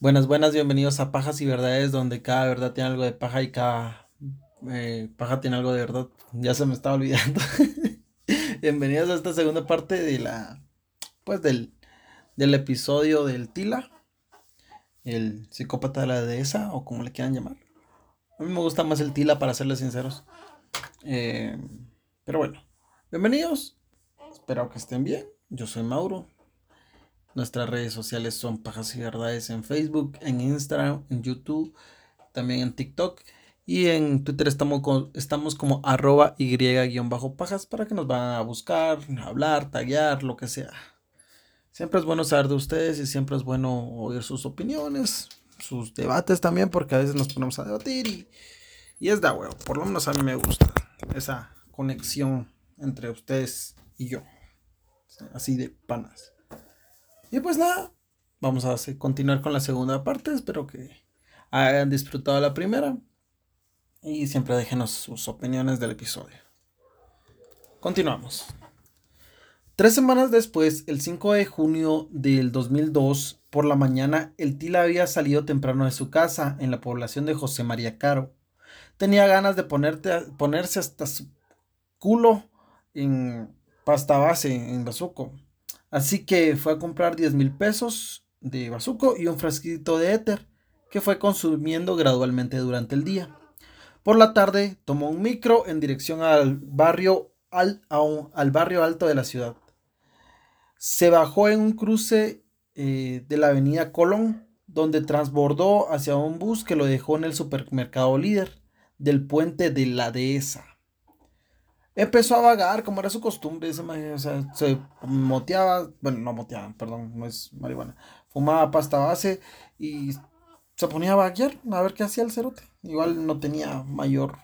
Buenas, buenas, bienvenidos a Pajas y Verdades, donde cada verdad tiene algo de paja y cada eh, paja tiene algo de verdad. Ya se me estaba olvidando. bienvenidos a esta segunda parte de la, pues del, del episodio del Tila, el psicópata de la dehesa, o como le quieran llamar. A mí me gusta más el Tila, para serles sinceros. Eh, pero bueno, bienvenidos. Espero que estén bien. Yo soy Mauro. Nuestras redes sociales son Pajas y Verdades en Facebook, en Instagram, en YouTube, también en TikTok. Y en Twitter estamos, como arroba y-pajas para que nos van a buscar, hablar, taguear, lo que sea. Siempre es bueno saber de ustedes y siempre es bueno oír sus opiniones, sus debates también, porque a veces nos ponemos a debatir y, y es da huevo. Por lo menos a mí me gusta esa conexión entre ustedes y yo. Así de panas. Y pues nada, vamos a continuar con la segunda parte. Espero que hayan disfrutado la primera. Y siempre déjenos sus opiniones del episodio. Continuamos. Tres semanas después, el 5 de junio del 2002, por la mañana, el Tila había salido temprano de su casa en la población de José María Caro. Tenía ganas de ponerse hasta su culo en pasta base en bazuco. Así que fue a comprar 10 mil pesos de bazuco y un frasquito de éter que fue consumiendo gradualmente durante el día. Por la tarde tomó un micro en dirección al barrio, al, al barrio alto de la ciudad. Se bajó en un cruce eh, de la avenida Colón, donde transbordó hacia un bus que lo dejó en el supermercado líder del puente de la dehesa empezó a vagar, como era su costumbre, o sea, se moteaba, bueno, no moteaba, perdón, no es marihuana, fumaba pasta base y se ponía a vaguear a ver qué hacía el cerote. Igual no tenía mayor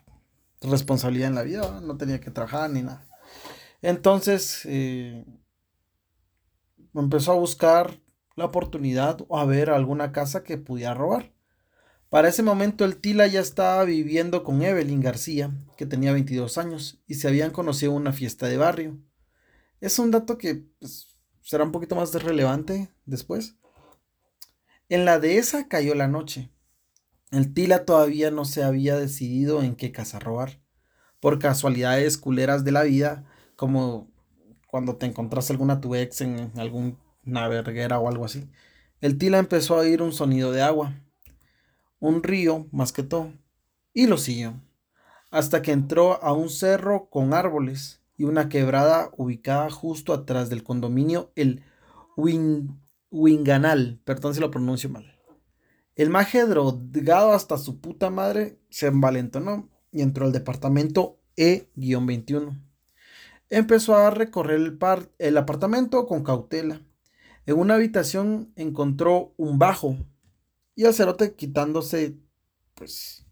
responsabilidad en la vida, no tenía que trabajar ni nada. Entonces, eh, empezó a buscar la oportunidad o a ver alguna casa que pudiera robar. Para ese momento el Tila ya estaba viviendo con Evelyn García, que tenía 22 años, y se habían conocido en una fiesta de barrio. Es un dato que pues, será un poquito más relevante después. En la dehesa cayó la noche. El Tila todavía no se había decidido en qué casa robar. Por casualidades culeras de la vida, como cuando te encontrás alguna tu ex en alguna verguera o algo así, el Tila empezó a oír un sonido de agua un río más que todo, y lo siguió, hasta que entró a un cerro con árboles y una quebrada ubicada justo atrás del condominio, el Winganal, perdón si lo pronuncio mal. El maje drogado hasta su puta madre se envalentonó y entró al departamento E-21. Empezó a recorrer el, el apartamento con cautela. En una habitación encontró un bajo y el cerote quitándose, pues,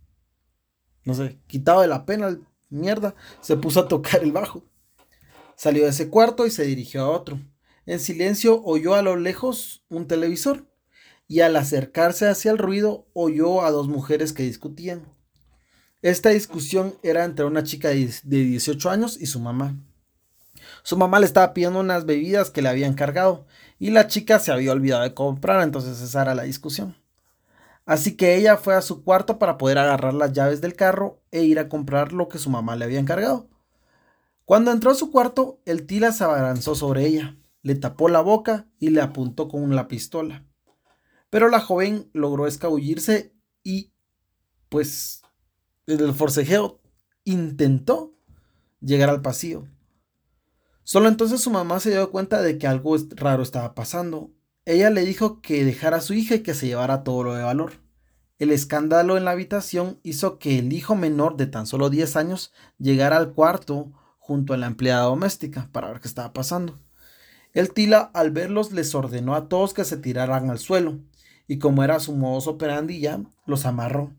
no sé, quitado de la pena, mierda, se puso a tocar el bajo. Salió de ese cuarto y se dirigió a otro. En silencio oyó a lo lejos un televisor y al acercarse hacia el ruido oyó a dos mujeres que discutían. Esta discusión era entre una chica de 18 años y su mamá. Su mamá le estaba pidiendo unas bebidas que le habían cargado y la chica se había olvidado de comprar, entonces esa era la discusión. Así que ella fue a su cuarto para poder agarrar las llaves del carro e ir a comprar lo que su mamá le había encargado. Cuando entró a su cuarto, el Tila se abalanzó sobre ella, le tapó la boca y le apuntó con la pistola. Pero la joven logró escabullirse y, pues, el forcejeo intentó llegar al pasillo. Solo entonces su mamá se dio cuenta de que algo raro estaba pasando ella le dijo que dejara a su hija y que se llevara todo lo de valor. El escándalo en la habitación hizo que el hijo menor de tan solo 10 años llegara al cuarto junto a la empleada doméstica para ver qué estaba pasando. El Tila al verlos les ordenó a todos que se tiraran al suelo y como era su modo operandi ya, los amarró.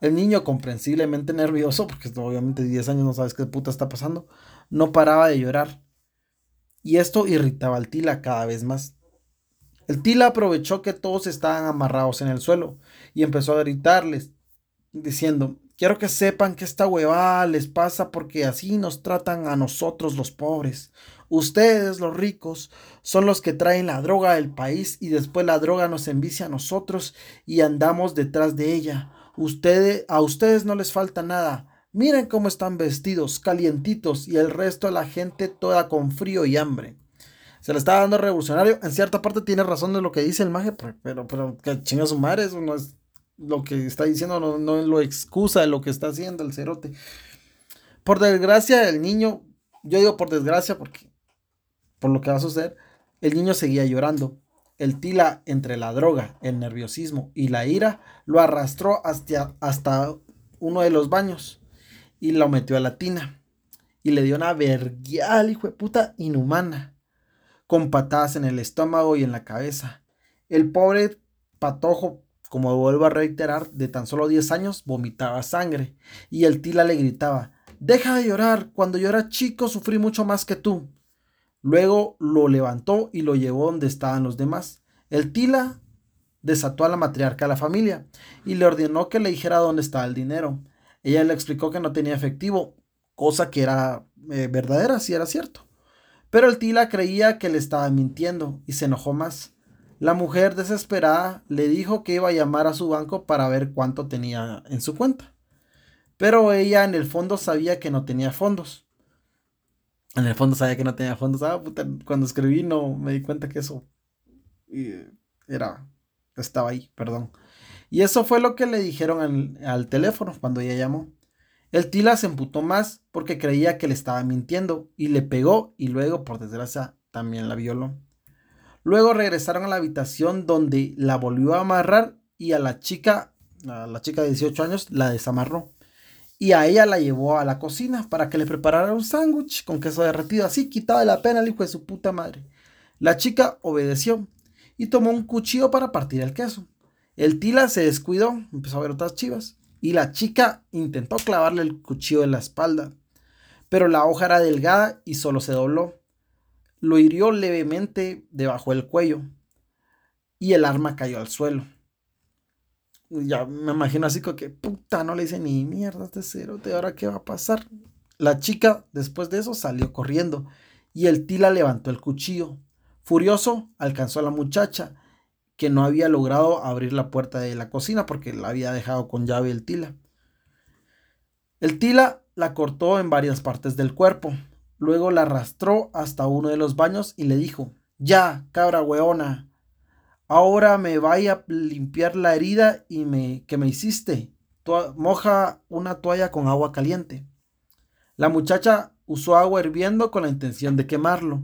El niño, comprensiblemente nervioso, porque obviamente 10 años no sabes qué puta está pasando, no paraba de llorar. Y esto irritaba al Tila cada vez más. El Tila aprovechó que todos estaban amarrados en el suelo y empezó a gritarles, diciendo, quiero que sepan que esta huevada les pasa porque así nos tratan a nosotros los pobres. Ustedes, los ricos, son los que traen la droga del país y después la droga nos envicia a nosotros y andamos detrás de ella. Ustedes, a ustedes no les falta nada. Miren cómo están vestidos, calientitos, y el resto de la gente toda con frío y hambre. Se le está dando revolucionario. En cierta parte tiene razón de lo que dice el maje, pero, pero, que chinga su madre, eso no es lo que está diciendo, no, no lo excusa de lo que está haciendo el cerote. Por desgracia, el niño, yo digo por desgracia porque por lo que va a suceder, el niño seguía llorando. El tila entre la droga, el nerviosismo y la ira lo arrastró hasta, hasta uno de los baños y lo metió a la tina y le dio una verguial, hijo de puta, inhumana, con patadas en el estómago y en la cabeza. El pobre patojo, como vuelvo a reiterar, de tan solo 10 años, vomitaba sangre y el tila le gritaba, deja de llorar, cuando yo era chico sufrí mucho más que tú. Luego lo levantó y lo llevó donde estaban los demás. El Tila desató a la matriarca de la familia y le ordenó que le dijera dónde estaba el dinero. Ella le explicó que no tenía efectivo, cosa que era eh, verdadera, si era cierto. Pero el Tila creía que le estaba mintiendo y se enojó más. La mujer desesperada le dijo que iba a llamar a su banco para ver cuánto tenía en su cuenta. Pero ella en el fondo sabía que no tenía fondos. En el fondo sabía que no tenía fondos. Ah, puta, cuando escribí no me di cuenta que eso era, estaba ahí, perdón. Y eso fue lo que le dijeron al, al teléfono cuando ella llamó. El Tila se emputó más porque creía que le estaba mintiendo y le pegó y luego, por desgracia, también la violó. Luego regresaron a la habitación donde la volvió a amarrar y a la chica, a la chica de 18 años, la desamarró y a ella la llevó a la cocina para que le preparara un sándwich con queso derretido, así quitado de la pena el hijo de su puta madre. La chica obedeció y tomó un cuchillo para partir el queso. El tila se descuidó, empezó a ver otras chivas, y la chica intentó clavarle el cuchillo en la espalda, pero la hoja era delgada y solo se dobló. Lo hirió levemente debajo del cuello y el arma cayó al suelo ya me imagino así como que, puta, no le hice ni mierda este cerote, ahora qué va a pasar. La chica, después de eso, salió corriendo y el tila levantó el cuchillo. Furioso, alcanzó a la muchacha, que no había logrado abrir la puerta de la cocina porque la había dejado con llave el tila. El tila la cortó en varias partes del cuerpo, luego la arrastró hasta uno de los baños y le dijo, ya, cabra weona, Ahora me vaya a limpiar la herida y me, que me hiciste. moja una toalla con agua caliente. La muchacha usó agua hirviendo con la intención de quemarlo.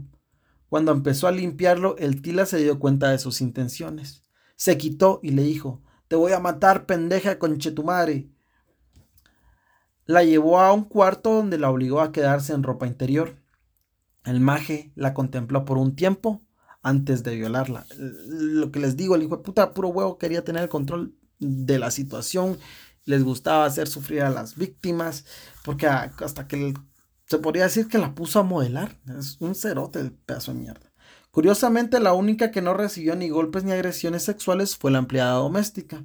Cuando empezó a limpiarlo, el tila se dio cuenta de sus intenciones. Se quitó y le dijo, te voy a matar, pendeja conchetumare. La llevó a un cuarto donde la obligó a quedarse en ropa interior. El maje la contempló por un tiempo antes de violarla. Lo que les digo, el hijo de puta puro huevo quería tener el control de la situación, les gustaba hacer sufrir a las víctimas, porque hasta que se podría decir que la puso a modelar, es un cerote el pedazo de mierda. Curiosamente, la única que no recibió ni golpes ni agresiones sexuales fue la empleada doméstica.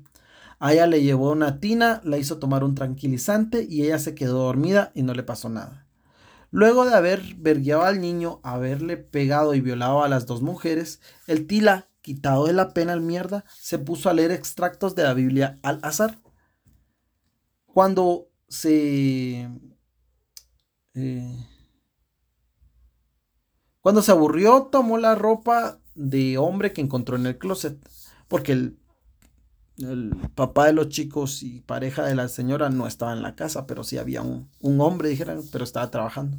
A ella le llevó una tina, la hizo tomar un tranquilizante y ella se quedó dormida y no le pasó nada. Luego de haber vergueado al niño, haberle pegado y violado a las dos mujeres, el Tila, quitado de la pena al mierda, se puso a leer extractos de la Biblia al azar. Cuando se... Eh, cuando se aburrió, tomó la ropa de hombre que encontró en el closet, porque el el papá de los chicos y pareja de la señora no estaba en la casa, pero sí había un, hombre, dijeron, pero estaba trabajando.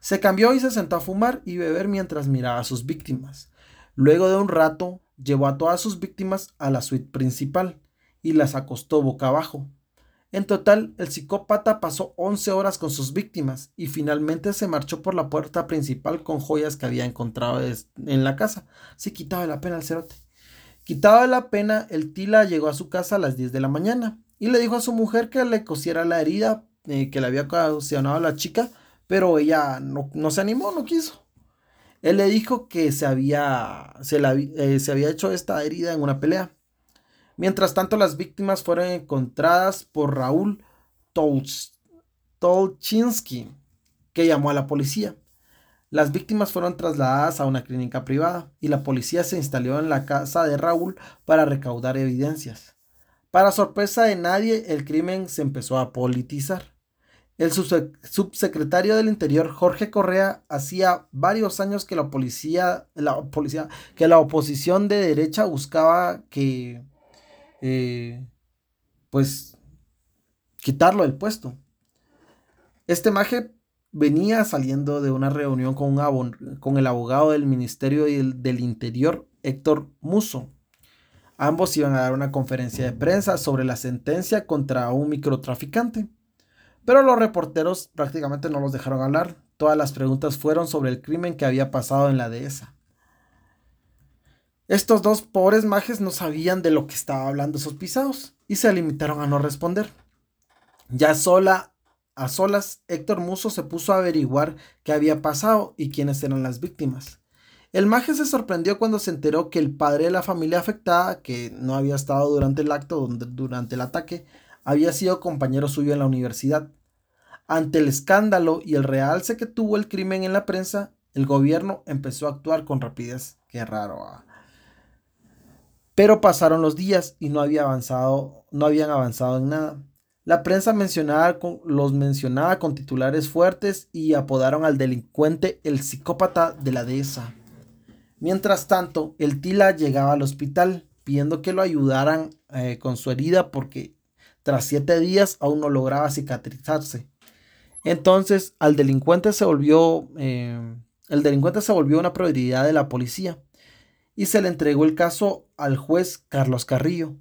Se cambió y se sentó a fumar y beber mientras miraba a sus víctimas. Luego de un rato, llevó a todas sus víctimas a la suite principal y las acostó boca abajo. En total, el psicópata pasó 11 horas con sus víctimas y finalmente se marchó por la puerta principal con joyas que había encontrado en la casa. Se quitaba la pena el cerote. Quitado de la pena, el Tila llegó a su casa a las 10 de la mañana y le dijo a su mujer que le cosiera la herida eh, que le había ocasionado a la chica, pero ella no, se animó, no quiso. Él le dijo que se había, se, eh, se había hecho esta herida en una pelea. Mientras tanto, las víctimas fueron encontradas por Raúl Tolchinsky, que llamó a la policía. Las víctimas fueron trasladadas a una clínica privada y la policía se instaló en la casa de Raúl para recaudar evidencias. Para sorpresa de nadie, el crimen se empezó a politizar. El subsecretario del Interior, Jorge Correa, hacía varios años que la policía, que la oposición de derecha buscaba que, eh, pues, quitarlo del puesto. Este maje venía saliendo de una reunión con, con el abogado del Ministerio del, del Interior, Héctor Muso. Ambos iban a dar una conferencia de prensa sobre la sentencia contra un microtraficante. Pero los reporteros prácticamente no los dejaron hablar. Todas las preguntas fueron sobre el crimen que había pasado en la dehesa. Estos dos pobres majes no sabían de lo que estaba hablando esos pisados y se limitaron a no responder. Ya sola, a solas, Héctor Muso se puso a averiguar qué había pasado y quiénes eran las víctimas. El maje se sorprendió cuando se enteró que el padre de la familia afectada, que no había estado durante el acto, durante el ataque, había sido compañero suyo en la universidad. Ante el escándalo y el realce que tuvo el crimen en la prensa, el gobierno empezó a actuar con rapidez. Qué raro. Ah. Pero pasaron los días y no había avanzado, no habían avanzado en nada. La prensa los mencionaba con titulares fuertes y apodaron al delincuente el psicópata de la dehesa. Mientras tanto, el Tila llegaba al hospital pidiendo que lo ayudaran eh, con su herida porque tras siete días aún no lograba cicatrizarse. Entonces, al delincuente se volvió, eh, el delincuente se volvió una prioridad de la policía y se le entregó el caso al juez Carlos Carrillo.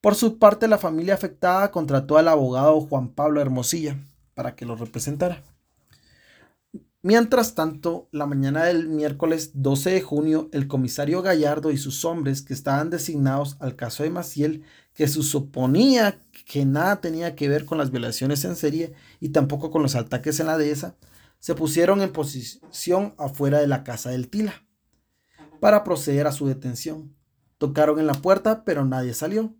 Por su parte, la familia afectada contrató al abogado Juan Pablo Hermosilla para que lo representara. Mientras tanto, la mañana del miércoles 12 de junio, el comisario Gallardo y sus hombres que estaban designados al caso de Maciel, que se suponía que nada tenía que ver con las violaciones en serie y tampoco con los ataques en la dehesa, se pusieron en posición afuera de la casa del Tila para proceder a su detención. Tocaron en la puerta, pero nadie salió.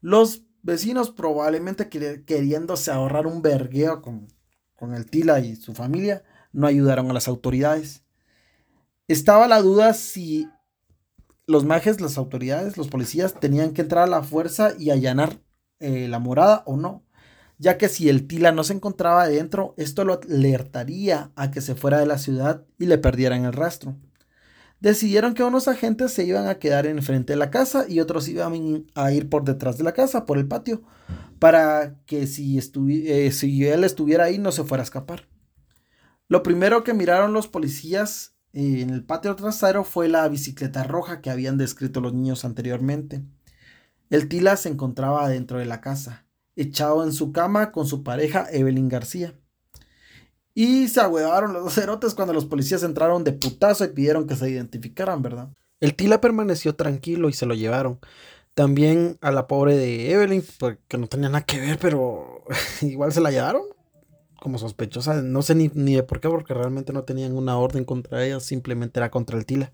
Los vecinos probablemente queriéndose ahorrar un vergueo con, con el Tila y su familia, no ayudaron a las autoridades. Estaba la duda si los majes, las autoridades, los policías tenían que entrar a la fuerza y allanar eh, la morada o no, ya que si el Tila no se encontraba adentro, esto lo alertaría a que se fuera de la ciudad y le perdieran el rastro. Decidieron que unos agentes se iban a quedar enfrente de la casa y otros iban a ir por detrás de la casa, por el patio, para que si, eh, si él estuviera ahí no se fuera a escapar. Lo primero que miraron los policías eh, en el patio trasero fue la bicicleta roja que habían descrito los niños anteriormente. El Tila se encontraba dentro de la casa, echado en su cama con su pareja Evelyn García. Y se ahuevaron los dos cerotes cuando los policías entraron de putazo y pidieron que se identificaran, ¿verdad? El Tila permaneció tranquilo y se lo llevaron. También a la pobre de Evelyn, porque pues, no tenía nada que ver, pero igual se la llevaron como sospechosa. No sé ni, ni de por qué, porque realmente no tenían una orden contra ella, simplemente era contra el Tila.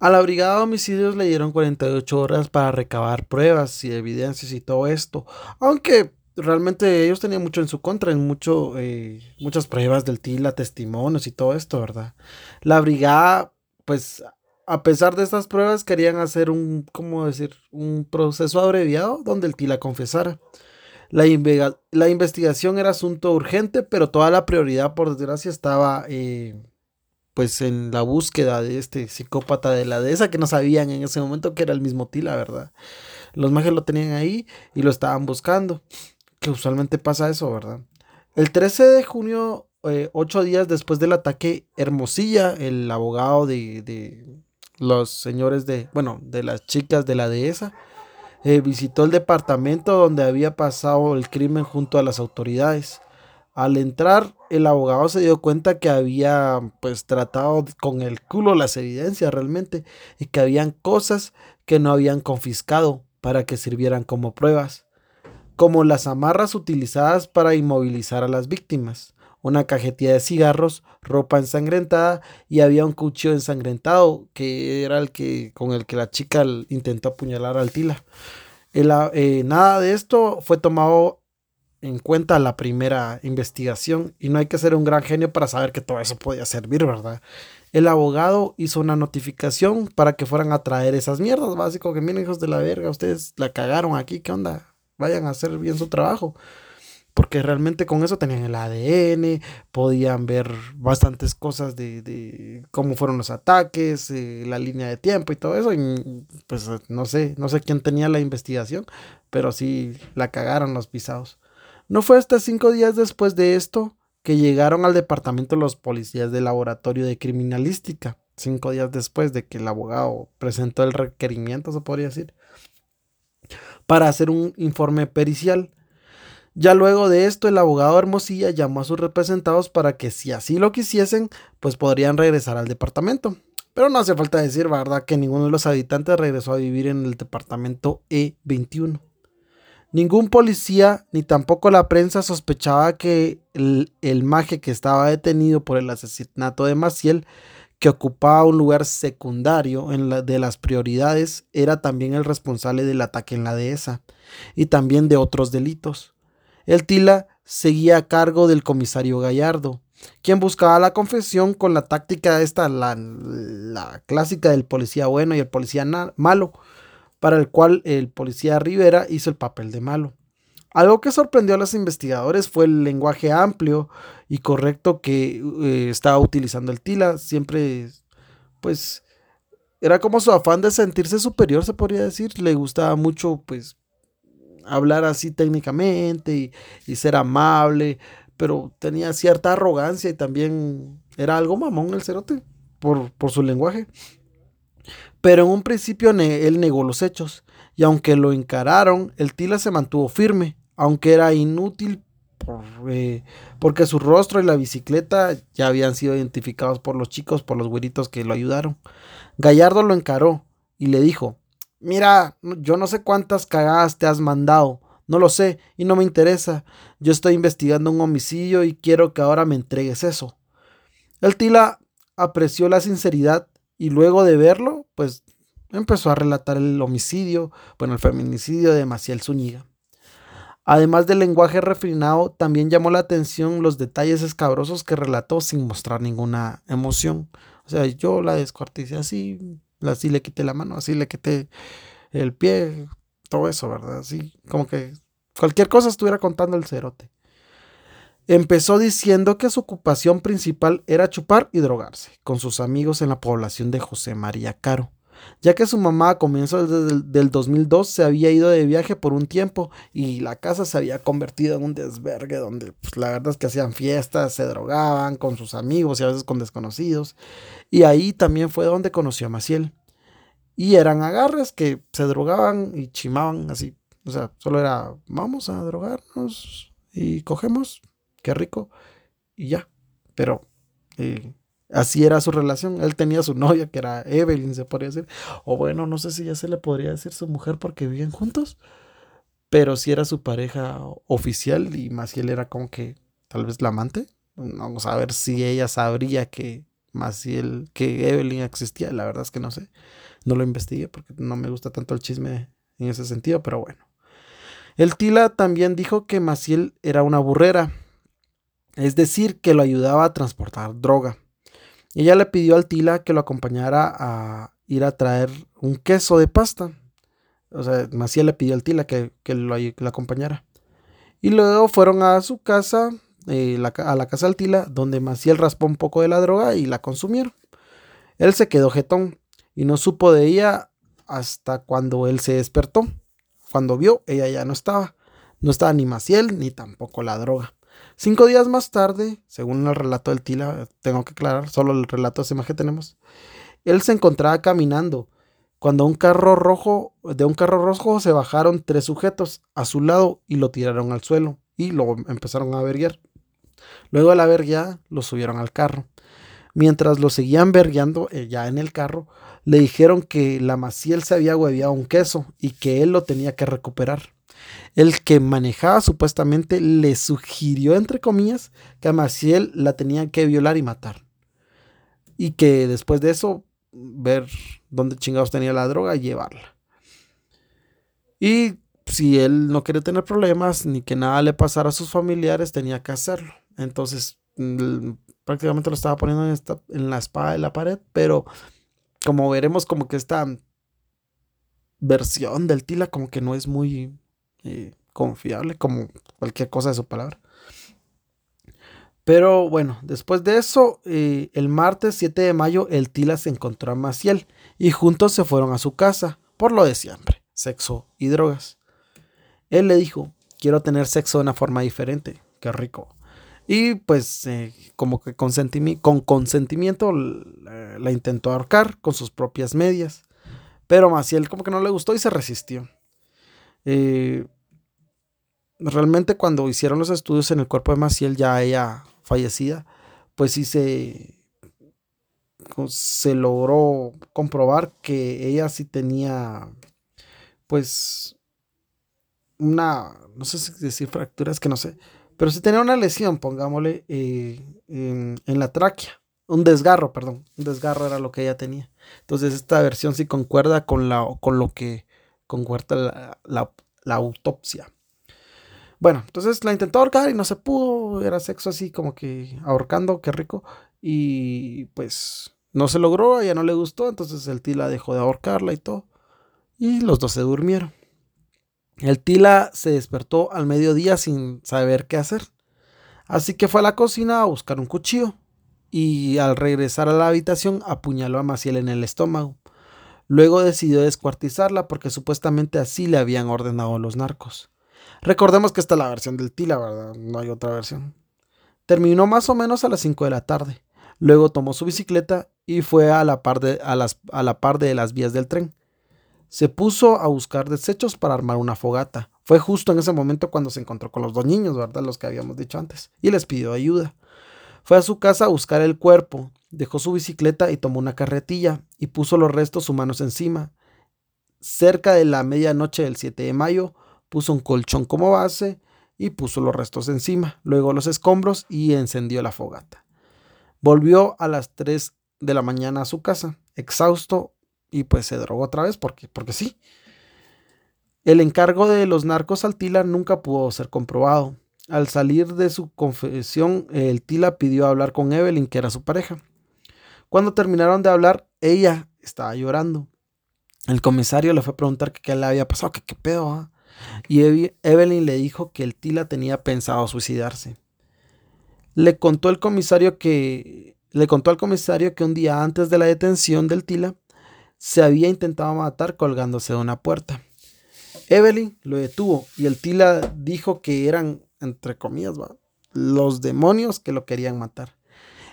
A la brigada de homicidios le dieron 48 horas para recabar pruebas y evidencias y todo esto. Aunque realmente ellos tenían mucho en su contra, en mucho, eh, muchas pruebas del TILA, testimonios y todo esto, ¿verdad? La brigada, pues, a pesar de estas pruebas, querían hacer un, ¿cómo decir? Un proceso abreviado donde el TILA confesara. La, la, investigación era asunto urgente, pero toda la prioridad, por desgracia, estaba eh, pues en la búsqueda de este psicópata de la dehesa que no sabían en ese momento que era el mismo Tila, ¿verdad? Los mages lo tenían ahí y lo estaban buscando, que usualmente pasa eso, ¿verdad? El 13 de junio, eh, ocho días después del ataque, Hermosilla, el abogado de, los señores de, bueno, de las chicas de la dehesa, eh, visitó el departamento donde había pasado el crimen junto a las autoridades. Al entrar, el abogado se dio cuenta que había pues tratado con el culo las evidencias realmente y que habían cosas que no habían confiscado para que sirvieran como pruebas, como las amarras utilizadas para inmovilizar a las víctimas, una cajetilla de cigarros, ropa ensangrentada y había un cuchillo ensangrentado que era el que con el que la chica intentó apuñalar al Tila. Eh, nada de esto fue tomado en cuenta la primera investigación y no hay que ser un gran genio para saber que todo eso podía servir, ¿verdad? El abogado hizo una notificación para que fueran a traer esas mierdas, básico que miren hijos de la verga, ustedes la cagaron aquí, ¿qué onda? Vayan a hacer bien su trabajo porque realmente con eso tenían el ADN, podían ver bastantes cosas de, cómo fueron los ataques, eh, la línea de tiempo y todo eso. Pues no sé, no sé quién tenía la investigación, pero sí la cagaron los pisados. No fue hasta cinco días después de esto que llegaron al departamento los policías del laboratorio de criminalística, cinco días después de que el abogado presentó el requerimiento, se podría decir, para hacer un informe pericial ya luego de esto, el abogado Hermosilla llamó a sus representados para que si así lo quisiesen, pues podrían regresar al departamento. Pero no hace falta decir, ¿verdad?, que ninguno de los habitantes regresó a vivir en el departamento E21. Ningún policía ni tampoco la prensa sospechaba que el, el que estaba detenido por el asesinato de Maciel, que ocupaba un lugar secundario en la, de las prioridades, era también el responsable del ataque en la dehesa y también de otros delitos. El Tila seguía a cargo del comisario Gallardo, quien buscaba la confesión con la táctica esta, la, la clásica del policía bueno y el policía malo, para el cual el policía Rivera hizo el papel de malo. Algo que sorprendió a los investigadores fue el lenguaje amplio y correcto que eh, estaba utilizando el Tila. Siempre, pues, era como su afán de sentirse superior, se podría decir. Le gustaba mucho, pues, hablar así técnicamente y, ser amable, pero tenía cierta arrogancia y también era algo mamón el cerote por, por su lenguaje. Pero en un principio él negó los hechos y aunque lo encararon, el Tila se mantuvo firme, aunque era inútil eh, porque su rostro y la bicicleta ya habían sido identificados por los chicos, por los güeritos que lo ayudaron. Gallardo lo encaró y le dijo, Mira, yo no sé cuántas cagadas te has mandado. No lo sé y no me interesa. Yo estoy investigando un homicidio y quiero que ahora me entregues eso. El Tila apreció la sinceridad y luego de verlo, pues empezó a relatar el homicidio, bueno, el feminicidio de Maciel Zúñiga. Además del lenguaje refinado, también llamó la atención los detalles escabrosos que relató sin mostrar ninguna emoción. O sea, yo la descuarticé así, Así le quité la mano, así le quité el pie, todo eso, ¿verdad? Así como que cualquier cosa estuviera contando el cerote. Empezó diciendo que su ocupación principal era chupar y drogarse con sus amigos en la población de José María Caro, ya que su mamá a comienzos del, del 2002 se había ido de viaje por un tiempo y la casa se había convertido en un desvergue donde pues, la verdad es que hacían fiestas, se drogaban con sus amigos y a veces con desconocidos. Y ahí también fue donde conoció a Maciel. Y eran agarres que se drogaban y chimaban así. O sea, solo era, vamos a drogarnos y cogemos, qué rico, y ya. Pero eh, así era su relación. Él tenía su novia, que era Evelyn, se podría decir. O bueno, no sé si ya se le podría decir su mujer porque vivían juntos. Pero sí era su pareja oficial y Maciel era como que tal vez la amante. Vamos a ver si ella sabría que Maciel, que Evelyn existía. La verdad es que no sé. No lo investigué porque no me gusta tanto el chisme en ese sentido, pero bueno. El Tila también dijo que Maciel era una burrera, es decir, que lo ayudaba a transportar droga. Ella le pidió al Tila que lo acompañara a ir a traer un queso de pasta. O sea, Maciel le pidió al Tila que, lo, acompañara. Y luego fueron a su casa, eh, a la casa del Tila, donde Maciel raspó un poco de la droga y la consumieron. Él se quedó jetón y no supo de ella hasta cuando él se despertó. Cuando vio, ella ya no estaba. No estaba ni Maciel ni tampoco la droga. Cinco días más tarde, según el relato del Tila, tengo que aclarar, solo el relato de esa imagen tenemos, él se encontraba caminando cuando un carro rojo, de un carro rojo se bajaron tres sujetos a su lado y lo tiraron al suelo y lo empezaron a verguiar. Luego de la verguía lo subieron al carro. Mientras lo seguían vergueando eh, ya en el carro, le dijeron que la Maciel se había hueviado un queso y que él lo tenía que recuperar. El que manejaba supuestamente le sugirió, entre comillas, que a Maciel la tenían que violar y matar. Y que después de eso, ver dónde chingados tenía la droga y llevarla. Y si él no quiere tener problemas ni que nada le pasara a sus familiares, tenía que hacerlo. Entonces, prácticamente lo estaba poniendo en, en la espada de la pared, pero como veremos, como que esta versión del Tila como que no es muy confiable, como cualquier cosa de su palabra. Pero bueno, después de eso, eh, el martes 7 de mayo, el Tila se encontró a Maciel y juntos se fueron a su casa, por lo de siempre, sexo y drogas. Él le dijo, quiero tener sexo de una forma diferente, qué rico. Y pues eh, como que con consentimiento la, intentó ahorcar con sus propias medias. Pero Maciel como que no le gustó y se resistió. Eh, realmente cuando hicieron los estudios en el cuerpo de Maciel, ya ella fallecida, pues sí se, se logró comprobar que ella sí tenía pues una, no sé si decir fracturas, que no sé, pero sí tenía una lesión, pongámosle, eh, en, la tráquea. Un desgarro, perdón. Un desgarro era lo que ella tenía. Entonces esta versión sí concuerda con, la, con lo que concuerda la, la, autopsia. Bueno, entonces la intentó ahorcar y no se pudo. Era sexo así como que ahorcando, qué rico. Y pues no se logró, a ella no le gustó. Entonces el Tila dejó de ahorcarla y todo. Y los dos se durmieron. El Tila se despertó al mediodía sin saber qué hacer. Así que fue a la cocina a buscar un cuchillo y al regresar a la habitación apuñaló a Maciel en el estómago. Luego decidió descuartizarla porque supuestamente así le habían ordenado los narcos. Recordemos que esta es la versión del Tila, ¿verdad? No hay otra versión. Terminó más o menos a las 5 de la tarde. Luego tomó su bicicleta y fue a la par de, a la par de las vías del tren se puso a buscar desechos para armar una fogata. Fue justo en ese momento cuando se encontró con los dos niños, ¿verdad? Los que habíamos dicho antes, y les pidió ayuda. Fue a su casa a buscar el cuerpo, dejó su bicicleta y tomó una carretilla y puso los restos humanos encima. Cerca de la medianoche del 7 de mayo, puso un colchón como base y puso los restos encima, luego los escombros y encendió la fogata. Volvió a las 3 de la mañana a su casa, exhausto, y pues se drogó otra vez porque, porque sí. El encargo de los narcos al Tila nunca pudo ser comprobado. Al salir de su confesión, el Tila pidió hablar con Evelyn, que era su pareja. Cuando terminaron de hablar, ella estaba llorando. El comisario le fue a preguntar qué le había pasado, que qué pedo. Ah? Y Evelyn le dijo que el Tila tenía pensado suicidarse. Le contó el comisario que le contó al comisario que un día antes de la detención del Tila, se había intentado matar colgándose de una puerta. Evelyn lo detuvo y el Tila dijo que eran, entre comillas, los demonios que lo querían matar.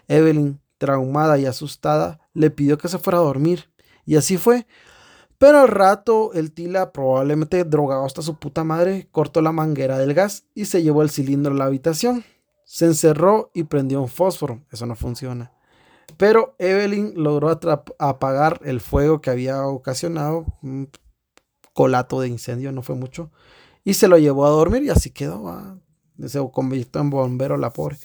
Evelyn, traumada y asustada, le pidió que se fuera a dormir. Y así fue. Pero al rato el Tila, probablemente drogado hasta su puta madre, cortó la manguera del gas y se llevó el cilindro a la habitación. Se encerró y prendió un fósforo. Eso no funciona. Pero Evelyn logró apagar el fuego que había ocasionado, un colato de incendio, no fue mucho, y se lo llevó a dormir y así quedó. Se convirtió en bombero la pobre.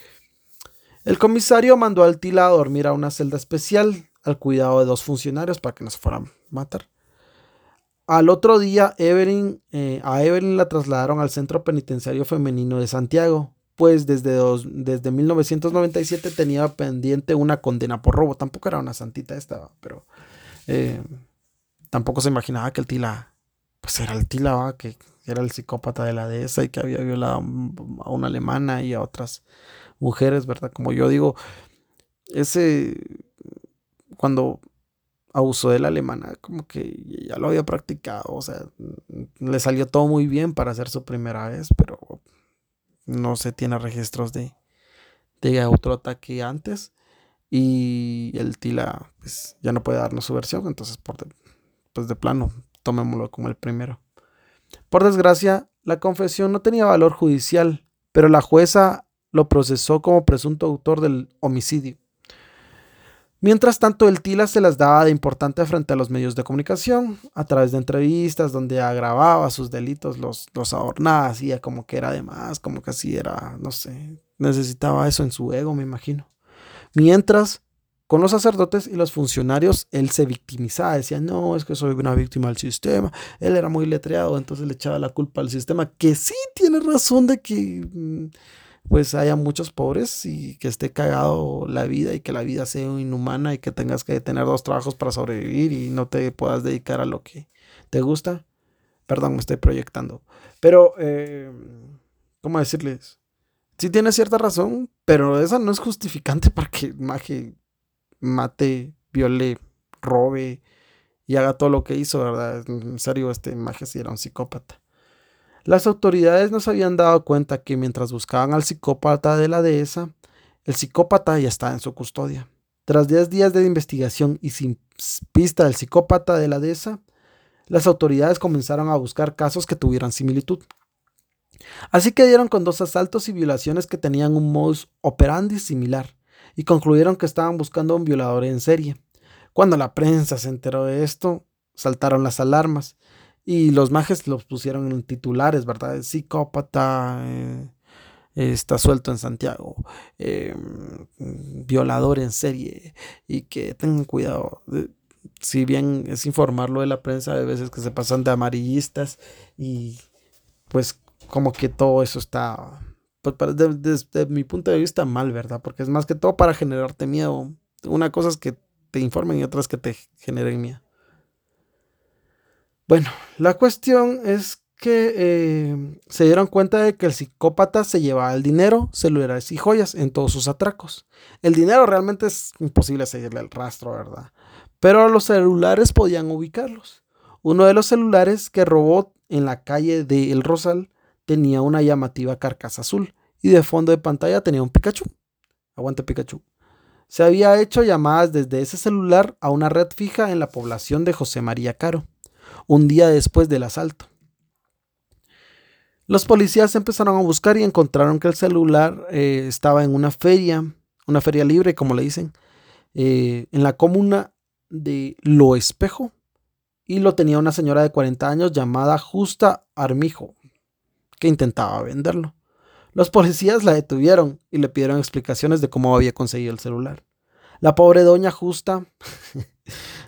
El comisario mandó al Tila a dormir a una celda especial al cuidado de dos funcionarios para que no se fueran a matar. Al otro día, Evelyn, eh, a Evelyn la trasladaron al Centro Penitenciario Femenino de Santiago, pues desde, desde 1997 tenía pendiente una condena por robo. Tampoco era una santita esta, pero eh, tampoco se imaginaba que el Tila, pues era el Tila, que era el psicópata de la dehesa y que había violado a una alemana y a otras mujeres, ¿verdad? Como yo digo, ese, cuando abusó de la alemana, como que ya lo había practicado, o sea, le salió todo muy bien para hacer su primera vez, pero no se tiene registros de, de otro ataque antes. Y el Tila pues, ya no puede darnos su versión, entonces por pues de plano, tomémoslo como el primero. Por desgracia, la confesión no tenía valor judicial, pero la jueza lo procesó como presunto autor del homicidio. Mientras tanto, el Tila se las daba de importante frente a los medios de comunicación, a través de entrevistas donde agravaba sus delitos, los, los adornaba, hacía como que era de más, como que así era, no sé, necesitaba eso en su ego, me imagino. Mientras con los sacerdotes y los funcionarios, él se victimizaba, decía, no, es que soy una víctima del sistema, él era muy letreado, entonces le echaba la culpa al sistema, que sí tiene razón de que mm, pues haya muchos pobres y que esté cagado la vida y que la vida sea inhumana y que tengas que tener dos trabajos para sobrevivir y no te puedas dedicar a lo que te gusta. Perdón, me estoy proyectando. Pero, eh, ¿cómo decirles? Sí tiene cierta razón, pero esa no es justificante para que Maje mate, viole, robe y haga todo lo que hizo, ¿verdad? En serio, este Maje sí era un psicópata. Las autoridades no se habían dado cuenta que mientras buscaban al psicópata de la dehesa, el psicópata ya estaba en su custodia. Tras 10 días de investigación y sin pista del psicópata de la dehesa, las autoridades comenzaron a buscar casos que tuvieran similitud. Así que dieron con dos asaltos y violaciones que tenían un modus operandi similar y concluyeron que estaban buscando a un violador en serie. Cuando la prensa se enteró de esto, saltaron las alarmas y los majes los pusieron en titulares, ¿verdad? Psicópata, eh, está suelto en Santiago, em, violador en serie y que tengan cuidado. Si bien es informarlo de la prensa, hay veces que se pasan de amarillistas y pues como que todo eso está, pues desde, mi punto de vista mal, ¿verdad? Porque es más que todo para generarte miedo. Una cosa es que te informen y otra es que te generen miedo. Bueno, la cuestión es que eh, se dieron cuenta de que el psicópata se llevaba el dinero, celulares y joyas en todos sus atracos. El dinero realmente es imposible seguirle el rastro, ¿verdad? Pero los celulares podían ubicarlos. Uno de los celulares que robó en la calle de El Rosal tenía una llamativa carcasa azul y de fondo de pantalla tenía un Pikachu. Aguante Pikachu. Se había hecho llamadas desde ese celular a una red fija en la población de José María Caro un día después del asalto. Los policías empezaron a buscar y encontraron que el celular eh, estaba en una feria, una feria libre, como le dicen, eh, en la comuna de Lo Espejo, y lo tenía una señora de 40 años llamada Justa Armijo, que intentaba venderlo. Los policías la detuvieron y le pidieron explicaciones de cómo había conseguido el celular. La pobre doña Justa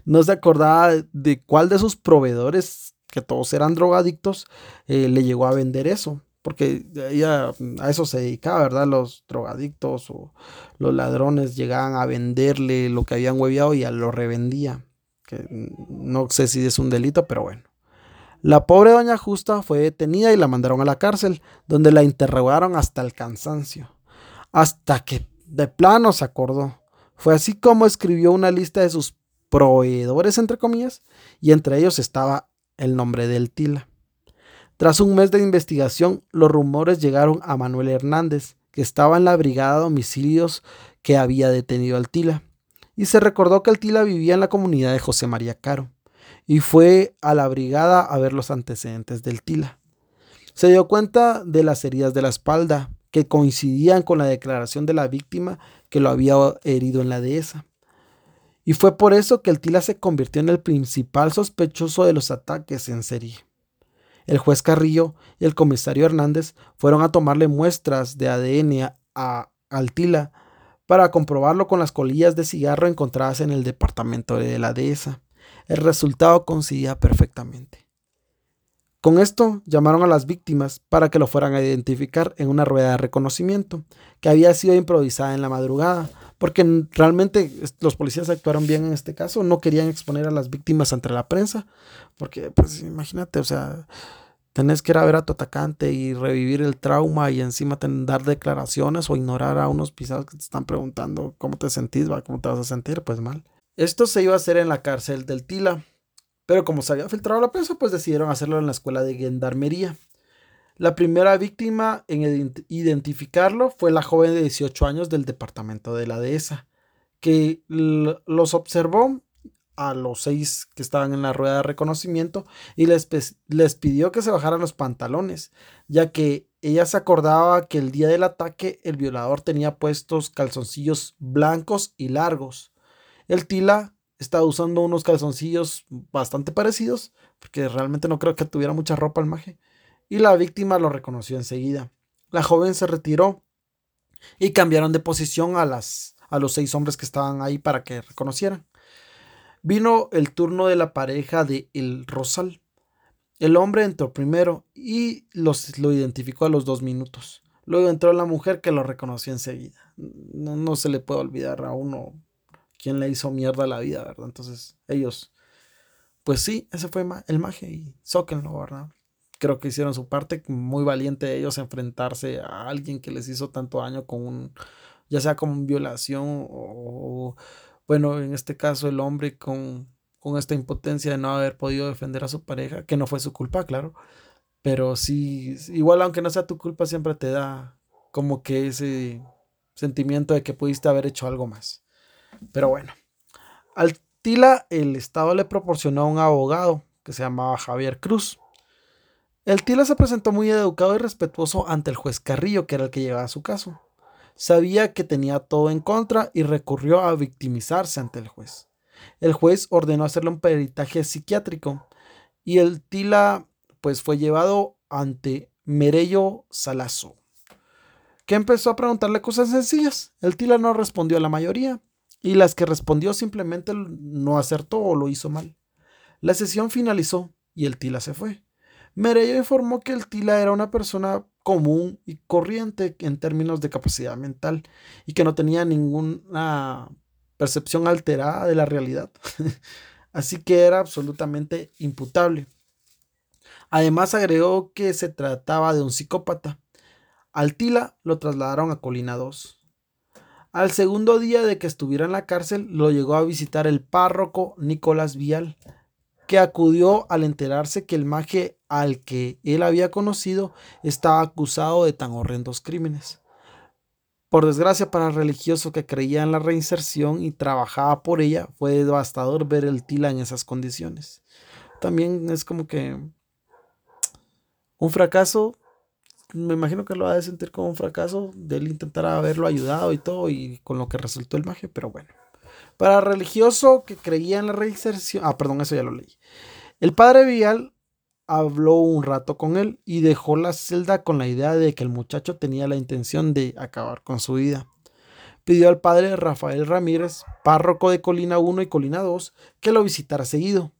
no se acordaba de cuál de sus proveedores, que todos eran drogadictos, eh, le llegó a vender eso. Porque a eso se dedicaba, ¿verdad? Los drogadictos o los ladrones llegaban a venderle lo que habían hueviado y ya lo revendía. Que no sé si es un delito, pero bueno. La pobre doña Justa fue detenida y la mandaron a la cárcel, donde la interrogaron hasta el cansancio. Hasta que de plano se acordó. Fue así como escribió una lista de sus proveedores, entre comillas, y entre ellos estaba el nombre del Tila. Tras un mes de investigación, los rumores llegaron a Manuel Hernández, que estaba en la brigada de homicidios que había detenido al Tila, y se recordó que el Tila vivía en la comunidad de José María Caro, y fue a la brigada a ver los antecedentes del Tila. Se dio cuenta de las heridas de la espalda, que coincidían con la declaración de la víctima que lo había herido en la dehesa. Y fue por eso que el Tila se convirtió en el principal sospechoso de los ataques en serie. El juez Carrillo y el comisario Hernández fueron a tomarle muestras de ADN a, al Tila para comprobarlo con las colillas de cigarro encontradas en el departamento de la dehesa. El resultado coincidía perfectamente. Con esto llamaron a las víctimas para que lo fueran a identificar en una rueda de reconocimiento que había sido improvisada en la madrugada porque realmente los policías actuaron bien en este caso, no querían exponer a las víctimas ante la prensa, porque pues imagínate, o sea, tenés que ir a ver a tu atacante y revivir el trauma y encima dar declaraciones o ignorar a unos pisados que te están preguntando cómo te sentís, ¿va? cómo te vas a sentir, pues mal. Esto se iba a hacer en la cárcel del Tila, pero como se había filtrado la prensa, pues decidieron hacerlo en la escuela de gendarmería. La primera víctima en identificarlo fue la joven de 18 años del departamento de la dehesa, que los observó a los seis que estaban en la rueda de reconocimiento y les, les pidió que se bajaran los pantalones, ya que ella se acordaba que el día del ataque el violador tenía puestos calzoncillos blancos y largos. El Tila estaba usando unos calzoncillos bastante parecidos, porque realmente no creo que tuviera mucha ropa el maje y la víctima lo reconoció enseguida. La joven se retiró y cambiaron de posición a las a los seis hombres que estaban ahí para que reconocieran. Vino el turno de la pareja de El Rosal. El hombre entró primero y los, lo identificó a los dos minutos. Luego entró la mujer que lo reconoció enseguida. No, no se le puede olvidar a uno quién le hizo mierda la vida, ¿verdad? Entonces, ellos, pues sí, ese fue el magia y zóquenlo, ¿verdad? Creo que hicieron su parte, muy valiente ellos enfrentarse a alguien que les hizo tanto daño con un, ya sea con violación o, bueno, en este caso el hombre con, con esta impotencia de no haber podido defender a su pareja, que no fue su culpa, claro, pero sí, igual aunque no sea tu culpa, siempre te da como que ese sentimiento de que pudiste haber hecho algo más. Pero bueno, al Tila el Estado le proporcionó un abogado que se llamaba Javier Cruz. El Tila se presentó muy educado y respetuoso ante el juez Carrillo, que era el que llevaba su caso. Sabía que tenía todo en contra y recurrió a victimizarse ante el juez. El juez ordenó hacerle un peritaje psiquiátrico y el Tila pues fue llevado ante Merello Salazo, que empezó a preguntarle cosas sencillas. El Tila no respondió a la mayoría y las que respondió simplemente no acertó o lo hizo mal. La sesión finalizó y el Tila se fue. Merello informó que el Tila era una persona común y corriente en términos de capacidad mental y que no tenía ninguna percepción alterada de la realidad. Así que era absolutamente imputable. Además agregó que se trataba de un psicópata. Al Tila lo trasladaron a Colina 2. Al segundo día de que estuviera en la cárcel, lo llegó a visitar el párroco Nicolás Vial, que acudió al enterarse que el maje al que él había conocido estaba acusado de tan horrendos crímenes. Por desgracia para el religioso que creía en la reinserción y trabajaba por ella, fue devastador ver el Tila en esas condiciones. También es como que un fracaso me imagino que lo ha de sentir como un fracaso de él intentar haberlo ayudado y todo, y con lo que resultó el magia, pero bueno. Para el religioso que creía en la reinserción, ah, perdón, eso ya lo leí. El padre Vial habló un rato con él y dejó la celda con la idea de que el muchacho tenía la intención de acabar con su vida. Pidió al padre Rafael Ramírez, párroco de Colina 1 y Colina 2, que lo visitara seguido.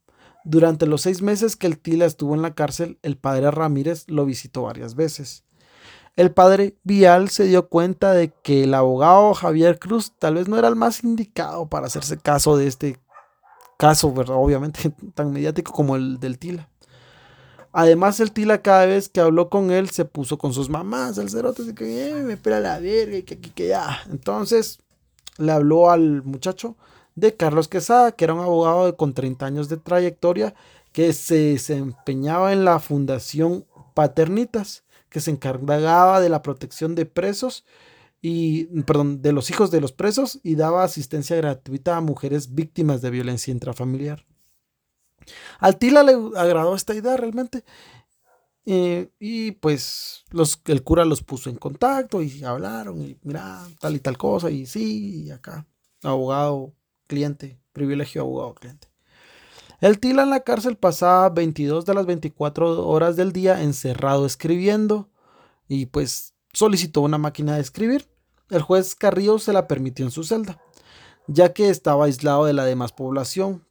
Durante los seis meses que el Tila estuvo en la cárcel, el padre Ramírez lo visitó varias veces. El padre Vial se dio cuenta de que el abogado Javier Cruz tal vez no era el más indicado para hacerse caso de este caso, obviamente tan mediático como el del Tila. Además, el Tila cada vez que habló con él se puso con sus mamás, el cerote, así que eh, me espera la verga que, que, que ya. Entonces le habló al muchacho de Carlos Quesada, que era un abogado con 30 años de trayectoria que se desempeñaba en la Fundación Paternitas, que se encargaba de la protección de presos y, perdón, de los hijos de los presos y daba asistencia gratuita a mujeres víctimas de violencia intrafamiliar. Al Tila le agradó esta idea realmente. Eh, y pues los, el cura los puso en contacto y hablaron y mira, tal y tal cosa y sí, y acá, abogado cliente, privilegio abogado cliente. El Tila en la cárcel pasaba 22 de las 24 horas del día encerrado escribiendo y pues solicitó una máquina de escribir. El juez Carrillo se la permitió en su celda, ya que estaba aislado de la demás población.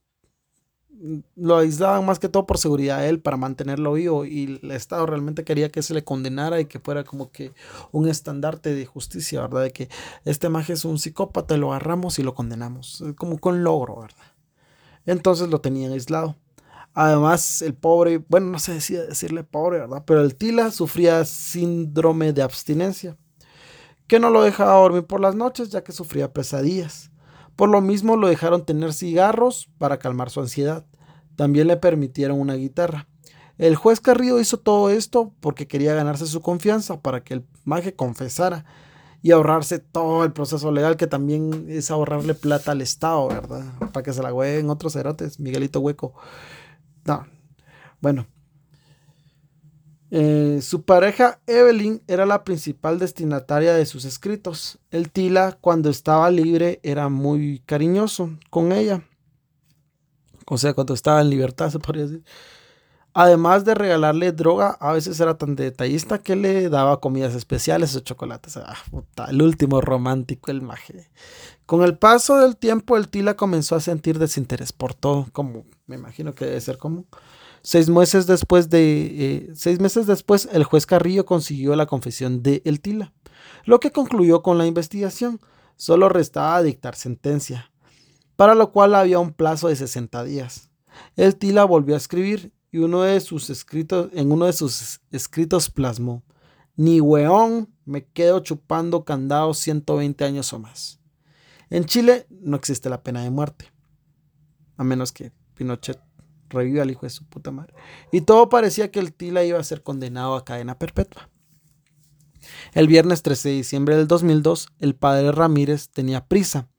Lo aislaban más que todo por seguridad de él para mantenerlo vivo y el Estado realmente quería que se le condenara y que fuera como que un estandarte de justicia, ¿verdad? De que este maje es un psicópata, lo agarramos y lo condenamos, como con logro, ¿verdad? Entonces lo tenían aislado. Además, el pobre, bueno, no sé decirle pobre, ¿verdad? Pero el Tila sufría síndrome de abstinencia, que no lo dejaba dormir por las noches ya que sufría pesadillas. Por lo mismo lo dejaron tener cigarros para calmar su ansiedad. También le permitieron una guitarra. El juez Carrillo hizo todo esto porque quería ganarse su confianza para que el maje confesara y ahorrarse todo el proceso legal, que también es ahorrarle plata al Estado, ¿verdad? Para que se la en otros cerotes, Miguelito Hueco. No. Bueno. Eh, su pareja Evelyn era la principal destinataria de sus escritos. El Tila, cuando estaba libre, era muy cariñoso con ella. O sea, cuando estaba en libertad, se podría decir. Además de regalarle droga, a veces era tan detallista que le daba comidas especiales o chocolates. Ah, puta, el último romántico, el maje. Con el paso del tiempo, el Tila comenzó a sentir desinterés por todo, como me imagino que debe ser común. Seis meses después de eh, seis meses después, el juez Carrillo consiguió la confesión de El Tila, lo que concluyó con la investigación. Solo restaba dictar sentencia, para lo cual había un plazo de 60 días. El Tila volvió a escribir y uno de sus escritos, en uno de sus escritos plasmó, ni weón me quedo chupando candados 120 años o más. En Chile no existe la pena de muerte, a menos que Pinochet reviva al hijo de su puta madre. Y todo parecía que el Tila iba a ser condenado a cadena perpetua. El viernes 13 de diciembre del 2002, el padre Ramírez tenía prisa,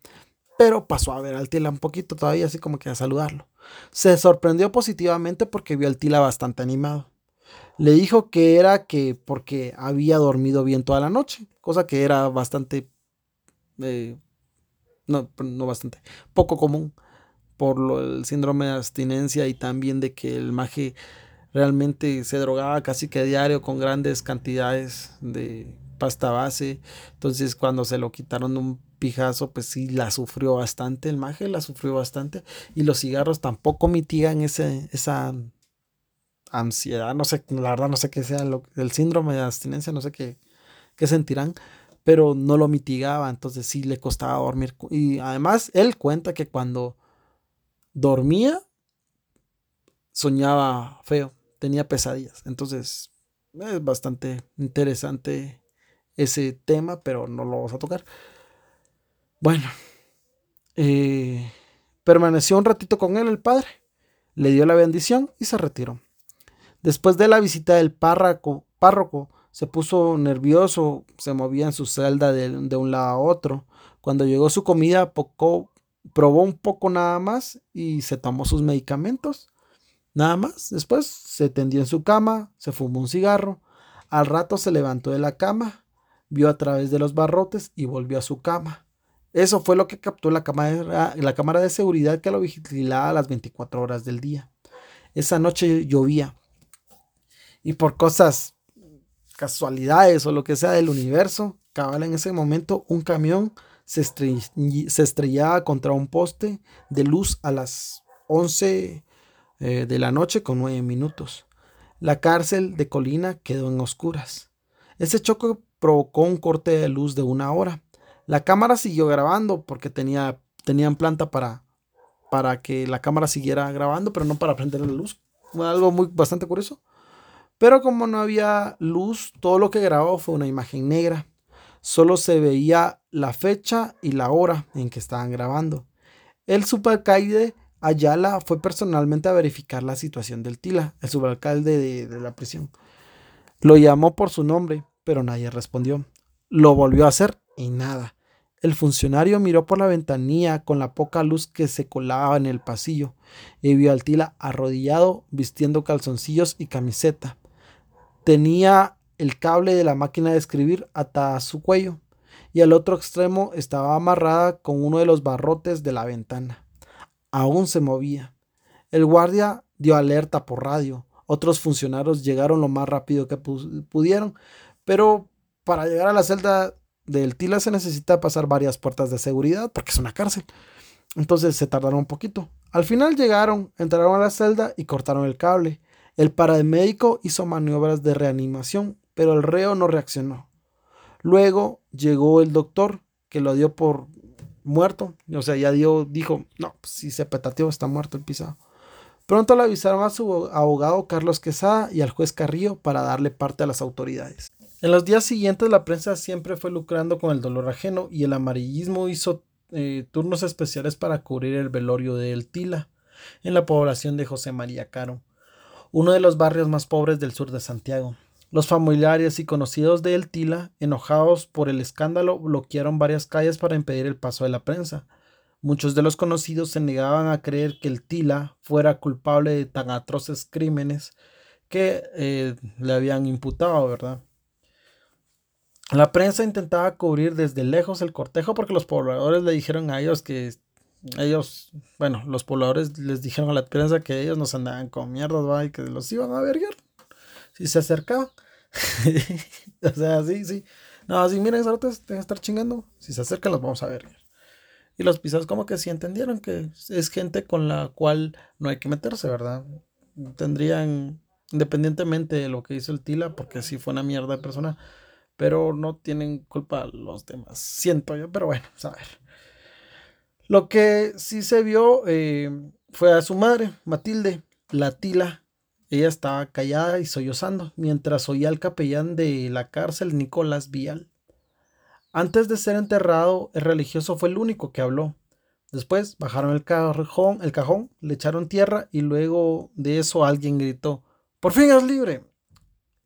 pero pasó a ver al Tila un poquito todavía, así como que a saludarlo. Se sorprendió positivamente porque vio al Tila bastante animado. Le dijo que era que porque había dormido bien toda la noche, cosa que era bastante, eh, no, no bastante, poco común por lo, el síndrome de abstinencia y también de que el maje realmente se drogaba casi que a diario con grandes cantidades de pasta base. Entonces cuando se lo quitaron un pijazo, pues sí la sufrió bastante, el maje la sufrió bastante. Y los cigarros tampoco mitigan ese, esa ansiedad, no sé, la verdad no sé qué sea el síndrome de abstinencia, no sé qué, qué sentirán, pero no lo mitigaba, entonces sí le costaba dormir. Y además él cuenta que cuando dormía, soñaba feo, tenía pesadillas. Entonces es bastante interesante ese tema, pero no lo vamos a tocar. Bueno, eh, permaneció un ratito con él el padre, le dio la bendición y se retiró. Después de la visita del párroco, párroco se puso nervioso, se movía en su celda de, un lado a otro. Cuando llegó su comida, poco, probó un poco nada más y se tomó sus medicamentos. Nada más. Después se tendió en su cama, se fumó un cigarro. Al rato se levantó de la cama, vio a través de los barrotes y volvió a su cama. Eso fue lo que captó la cámara, de seguridad que lo vigilaba a las 24 horas del día. Esa noche llovía. Y por cosas, casualidades o lo que sea del universo, cabal en ese momento un camión se, se estrellaba contra un poste de luz a las 11 eh, de la noche con 9 minutos. La cárcel de Colina quedó en oscuras. Ese choque provocó un corte de luz de una hora. La cámara siguió grabando porque tenía, tenían planta para, para que la cámara siguiera grabando, pero no para prender la luz. Algo muy bastante curioso. Pero como no había luz, todo lo que grabó fue una imagen negra. Solo se veía la fecha y la hora en que estaban grabando. El supercaide Ayala fue personalmente a verificar la situación del Tila, el subalcalde de la prisión. Lo llamó por su nombre, pero nadie respondió. Lo volvió a hacer y nada. El funcionario miró por la ventanilla con la poca luz que se colaba en el pasillo y vio al Tila arrodillado vistiendo calzoncillos y camiseta. Tenía el cable de la máquina de escribir atado a su cuello y al otro extremo estaba amarrada con uno de los barrotes de la ventana. Aún se movía. El guardia dio alerta por radio. Otros funcionarios llegaron lo más rápido que pudieron, pero para llegar a la celda del Tila se necesita pasar varias puertas de seguridad porque es una cárcel. Entonces se tardaron un poquito. Al final llegaron, entraron a la celda y cortaron el cable. El paramédico hizo maniobras de reanimación, pero el reo no reaccionó. Luego llegó el doctor que lo dio por muerto. O sea, ya dio, dijo, no, pues, si se petateó, está muerto el pisado. Pronto le avisaron a su abogado Carlos Quesada y al juez Carrillo para darle parte a las autoridades. En los días siguientes la prensa siempre fue lucrando con el dolor ajeno y el amarillismo hizo eh, turnos especiales para cubrir el velorio de El Tila en la población de José María Caro, uno de los barrios más pobres del sur de Santiago. Los familiares y conocidos de El Tila, enojados por el escándalo, bloquearon varias calles para impedir el paso de la prensa. Muchos de los conocidos se negaban a creer que el Tila fuera culpable de tan atroces crímenes que eh, le habían imputado, ¿verdad? La prensa intentaba cubrir desde lejos el cortejo porque los pobladores le dijeron a ellos que ellos, bueno, los pobladores les dijeron a la prensa que ellos nos andaban con mierdas, va, y que los iban a verguer si se acercaban. o sea, sí, sí. No, así miren, esos tienen que estar chingando. Si se acercan, los vamos a ver. Y los pisados como que sí entendieron que es gente con la cual no hay que meterse, ¿verdad? Tendrían, independientemente de lo que hizo el Tila, porque sí fue una mierda de persona, pero no tienen culpa los demás. Siento yo, pero bueno, a ver. Lo que sí se vio eh, fue a su madre, Matilde, la Tila. Ella estaba callada y sollozando mientras oía al capellán de la cárcel, Nicolás Vial. Antes de ser enterrado, el religioso fue el único que habló. Después bajaron el cajón, el cajón, le echaron tierra y luego de eso alguien gritó, ¡Por fin es libre!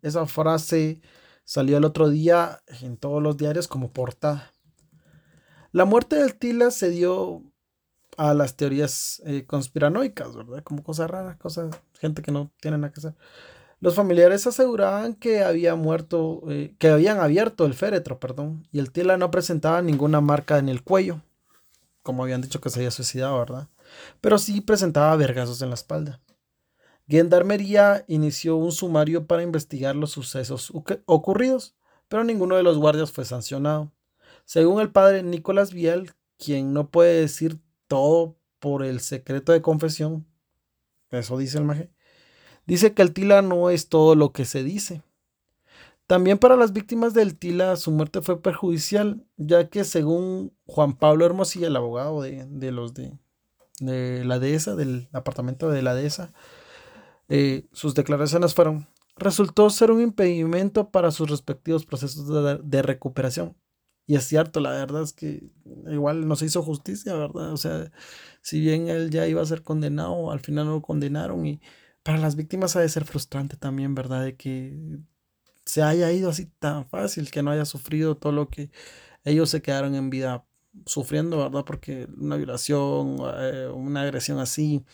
Esa frase salió el otro día en todos los diarios como portada. La muerte del Tila se dio a las teorías eh, conspiranoicas, ¿verdad? Como cosas raras, cosas, gente que no tiene nada que hacer. Los familiares aseguraban que había muerto, eh, que habían abierto el féretro, perdón, y el Tila no presentaba ninguna marca en el cuello, como habían dicho que se había suicidado, ¿verdad? Pero sí presentaba vergazos en la espalda. Gendarmería inició un sumario para investigar los sucesos ocurridos, pero ninguno de los guardias fue sancionado. Según el padre Nicolás Vial, quien no puede decir todo por el secreto de confesión, eso dice el maje, dice que el Tila no es todo lo que se dice. También para las víctimas del Tila su muerte fue perjudicial, ya que según Juan Pablo Hermosilla, el abogado de, los de, la dehesa, del apartamento de la dehesa, eh, sus declaraciones fueron, resultó ser un impedimento para sus respectivos procesos de, de, recuperación. Y es cierto, la verdad es que igual no se hizo justicia, ¿verdad? O sea, si bien él ya iba a ser condenado, al final no lo condenaron y para las víctimas ha de ser frustrante también, ¿verdad? De que se haya ido así tan fácil, que no haya sufrido todo lo que ellos se quedaron en vida sufriendo, ¿verdad? Porque una violación, eh, una agresión así,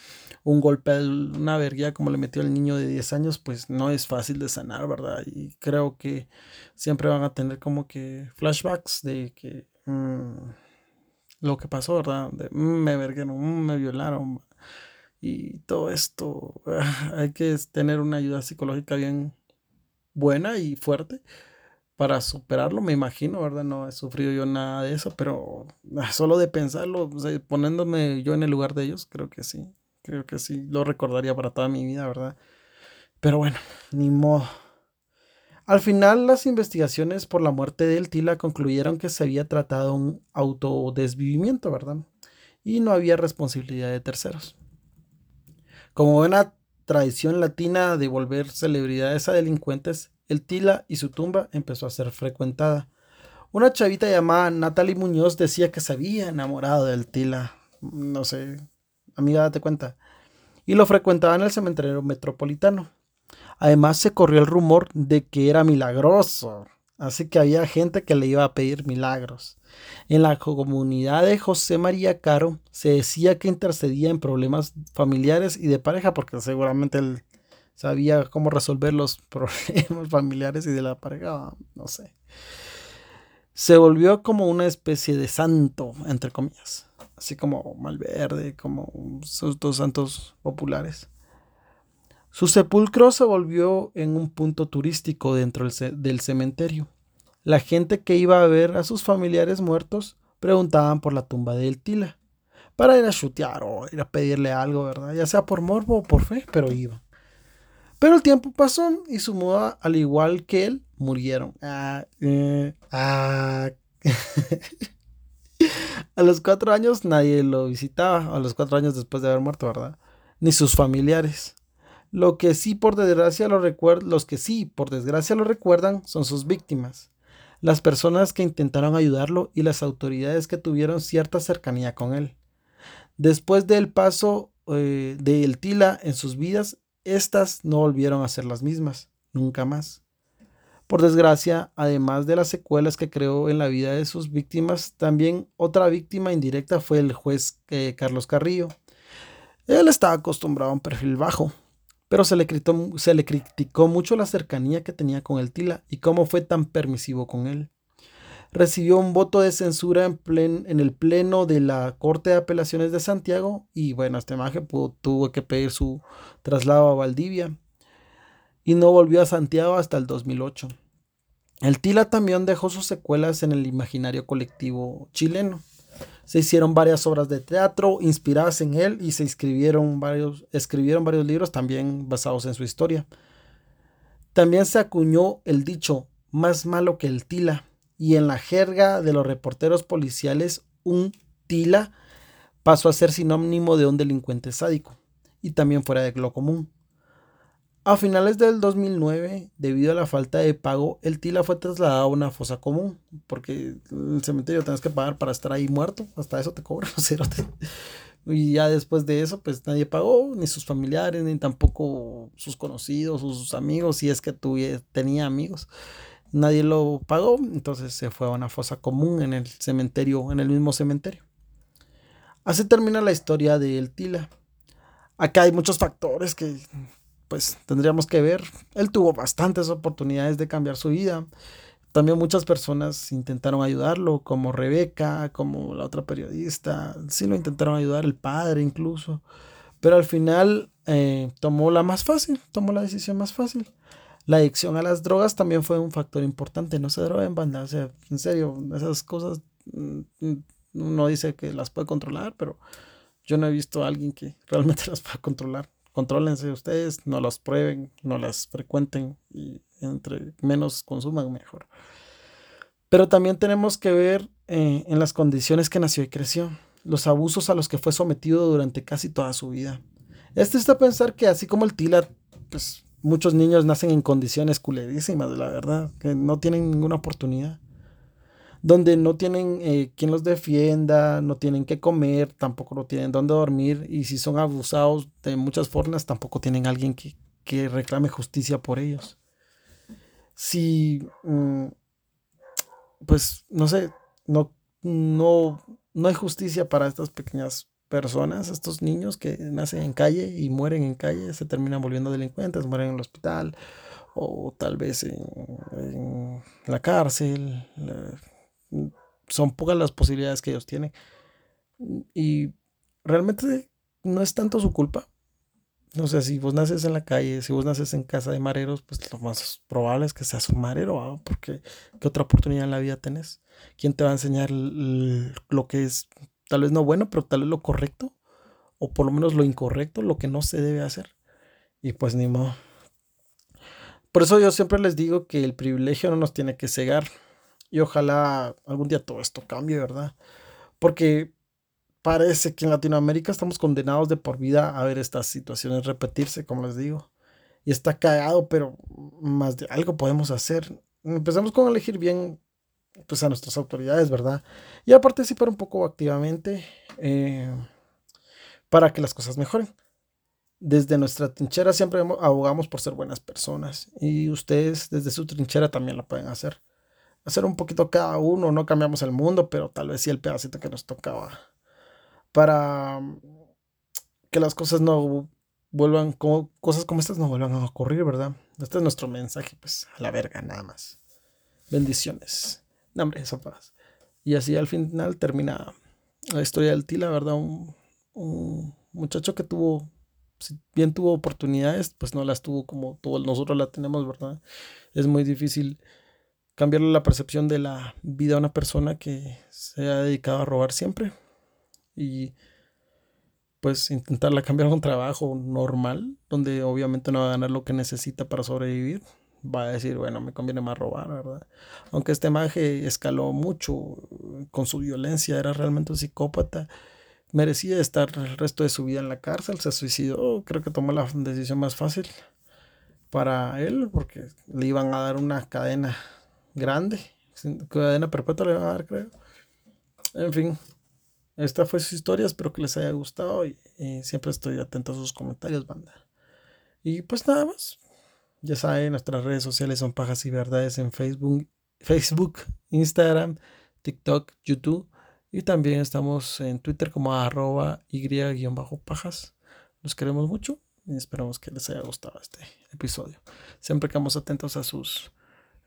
un golpe, una vergüenza como le metió el niño de 10 años, pues no es fácil de sanar, ¿verdad? Y creo que siempre van a tener como que flashbacks de que mm, lo que pasó, ¿verdad? De, mm, me vergueron, mm, me violaron, y todo esto, hay que tener una ayuda psicológica bien buena y fuerte para superarlo, me imagino, ¿verdad? No he sufrido yo nada de eso, pero ah, solo de pensarlo, poniéndome yo en el lugar de ellos, creo que sí, creo que sí, lo recordaría para toda mi vida, ¿verdad? Pero bueno, ni modo. Al final, las investigaciones por la muerte del Tila concluyeron que se había tratado un autodesvivimiento, ¿verdad? Y no había responsabilidad de terceros. Como buena tradición latina de volver celebridades a delincuentes, el Tila y su tumba empezó a ser frecuentada. Una chavita llamada Natalie Muñoz decía que se había enamorado del Tila. No sé, amiga, date cuenta. Y lo frecuentaba en el cementerio metropolitano. Además se corrió el rumor de que era milagroso. Así que había gente que le iba a pedir milagros. En la comunidad de José María Caro se decía que intercedía en problemas familiares y de pareja, porque seguramente él sabía cómo resolver los problemas familiares y de la pareja, no sé. Se volvió como una especie de santo, entre comillas, así como Malverde, como sus dos santos populares. Su sepulcro se volvió en un punto turístico dentro del cementerio. La gente que iba a ver a sus familiares muertos preguntaban por la tumba del Tila, para ir a chutear o ir a pedirle algo, ¿verdad? Ya sea por morbo o por fe, pero iba. Pero el tiempo pasó y su moda, al igual que él, murieron. Ah, eh, ah. a los cuatro años nadie lo visitaba, a los cuatro años después de haber muerto, ¿verdad? Ni sus familiares. Lo que sí por desgracia lo los que sí por desgracia lo recuerdan son sus víctimas, las personas que intentaron ayudarlo y las autoridades que tuvieron cierta cercanía con él. Después del paso eh, de El Tila en sus vidas, estas no volvieron a ser las mismas, nunca más. Por desgracia, además de las secuelas que creó en la vida de sus víctimas, también otra víctima indirecta fue el juez eh, Carlos Carrillo. Él estaba acostumbrado a un perfil bajo, pero se le, se le criticó mucho la cercanía que tenía con el Tila y cómo fue tan permisivo con él. Recibió un voto de censura en, en el pleno de la Corte de Apelaciones de Santiago y bueno, este maje tuvo que pedir su traslado a Valdivia y no volvió a Santiago hasta el 2008. El Tila también dejó sus secuelas en el imaginario colectivo chileno. Se hicieron varias obras de teatro inspiradas en él y se escribieron varios, escribieron varios libros también basados en su historia. También se acuñó el dicho más malo que el Tila y en la jerga de los reporteros policiales un Tila pasó a ser sinónimo de un delincuente sádico y también fuera de lo común. A finales del 2009, debido a la falta de pago, el Tila fue trasladado a una fosa común, porque el cementerio tienes que pagar para estar ahí muerto, hasta eso te cobran los cerotes. Y ya después de eso, pues nadie pagó, ni sus familiares, ni tampoco sus conocidos, sus amigos, si es que tuviera, tenía amigos. Nadie lo pagó, entonces se fue a una fosa común en el cementerio, en el mismo cementerio. Así termina la historia de El Tila. Acá hay muchos factores que pues tendríamos que ver. Él tuvo bastantes oportunidades de cambiar su vida. También muchas personas intentaron ayudarlo, como Rebeca, como la otra periodista. Sí lo intentaron ayudar, el padre incluso. Pero al final eh, tomó la más fácil, tomó la decisión más fácil. La adicción a las drogas también fue un factor importante. No se droga en banda. O sea, en serio, esas cosas mm, mm, uno dice que las puede controlar, pero yo no he visto a alguien que realmente las pueda controlar contrólense ustedes, no las prueben, no las frecuenten y entre menos consuman mejor. Pero también tenemos que ver eh, en las condiciones que nació y creció, los abusos a los que fue sometido durante casi toda su vida. Este está pensar que así como el Tila, pues muchos niños nacen en condiciones culerísimas, la verdad, que no tienen ninguna oportunidad donde no tienen eh, quien los defienda, no tienen que comer, tampoco no tienen dónde dormir y si son abusados de muchas formas, tampoco tienen alguien que, reclame justicia por ellos. Si, mm, pues, no sé, no, no, no hay justicia para estas pequeñas personas, estos niños que nacen en calle y mueren en calle, se terminan volviendo delincuentes, mueren en el hospital o tal vez en, la cárcel son pocas las posibilidades que ellos tienen. Y realmente no es tanto su culpa. O sea, si vos naces en la calle, si vos naces en casa de mareros, pues lo más probable es que seas un marero, porque ¿qué otra oportunidad en la vida tenés? ¿Quién te va a enseñar lo que es, tal vez no bueno, pero tal vez lo correcto? O por lo menos lo incorrecto, lo que no se debe hacer. Y pues ni modo. Por eso yo siempre les digo que el privilegio no nos tiene que cegar. Y ojalá algún día todo esto cambie, ¿verdad? Porque parece que en Latinoamérica estamos condenados de por vida a ver estas situaciones repetirse, como les digo. Y está cagado, pero más de algo podemos hacer. Empezamos con elegir bien pues, a nuestras autoridades, ¿verdad? Y a participar un poco activamente eh, para que las cosas mejoren. Desde nuestra trinchera siempre abogamos por ser buenas personas y ustedes desde su trinchera también lo pueden hacer hacer un poquito cada uno, no cambiamos el mundo, pero tal vez sí el pedacito que nos tocaba para mm, que las cosas no vuelvan, como, cosas como estas no vuelvan a ocurrir, ¿verdad? Este es nuestro mensaje, pues, a la verga, nada más. Bendiciones. Hombre, eso. Y así al final termina la historia del Tila, ¿verdad? Un, un muchacho que tuvo, si bien tuvo oportunidades, pues no las tuvo como todos nosotros la tenemos, ¿verdad? Es muy difícil cambiarle la percepción de la vida a una persona que se ha dedicado a robar siempre y pues intentarla cambiar a un trabajo normal donde obviamente no va a ganar lo que necesita para sobrevivir va a decir bueno me conviene más robar verdad aunque este maje escaló mucho con su violencia era realmente un psicópata merecía estar el resto de su vida en la cárcel se suicidó creo que tomó la decisión más fácil para él porque le iban a dar una cadena grande. Cadena perpetua le van a dar, creo. En fin, esta fue su historia. Espero que les haya gustado y, siempre estoy atento a sus comentarios, banda. Y pues nada más. Ya saben, nuestras redes sociales son Pajas y Verdades en Facebook, Facebook, Instagram, TikTok, YouTube. Y también estamos en Twitter como arroba y-pajas. Los queremos mucho y esperamos que les haya gustado este episodio. Siempre quedamos atentos a sus,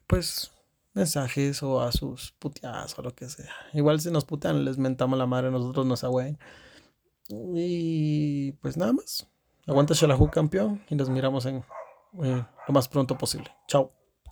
pues, mensajes o a sus puteadas o lo que sea. Igual si nos putean, les mentamos la madre, nosotros nos agüen. Y pues nada más. Aguanta Shalahu campeón y nos miramos en eh, lo más pronto posible. Chao.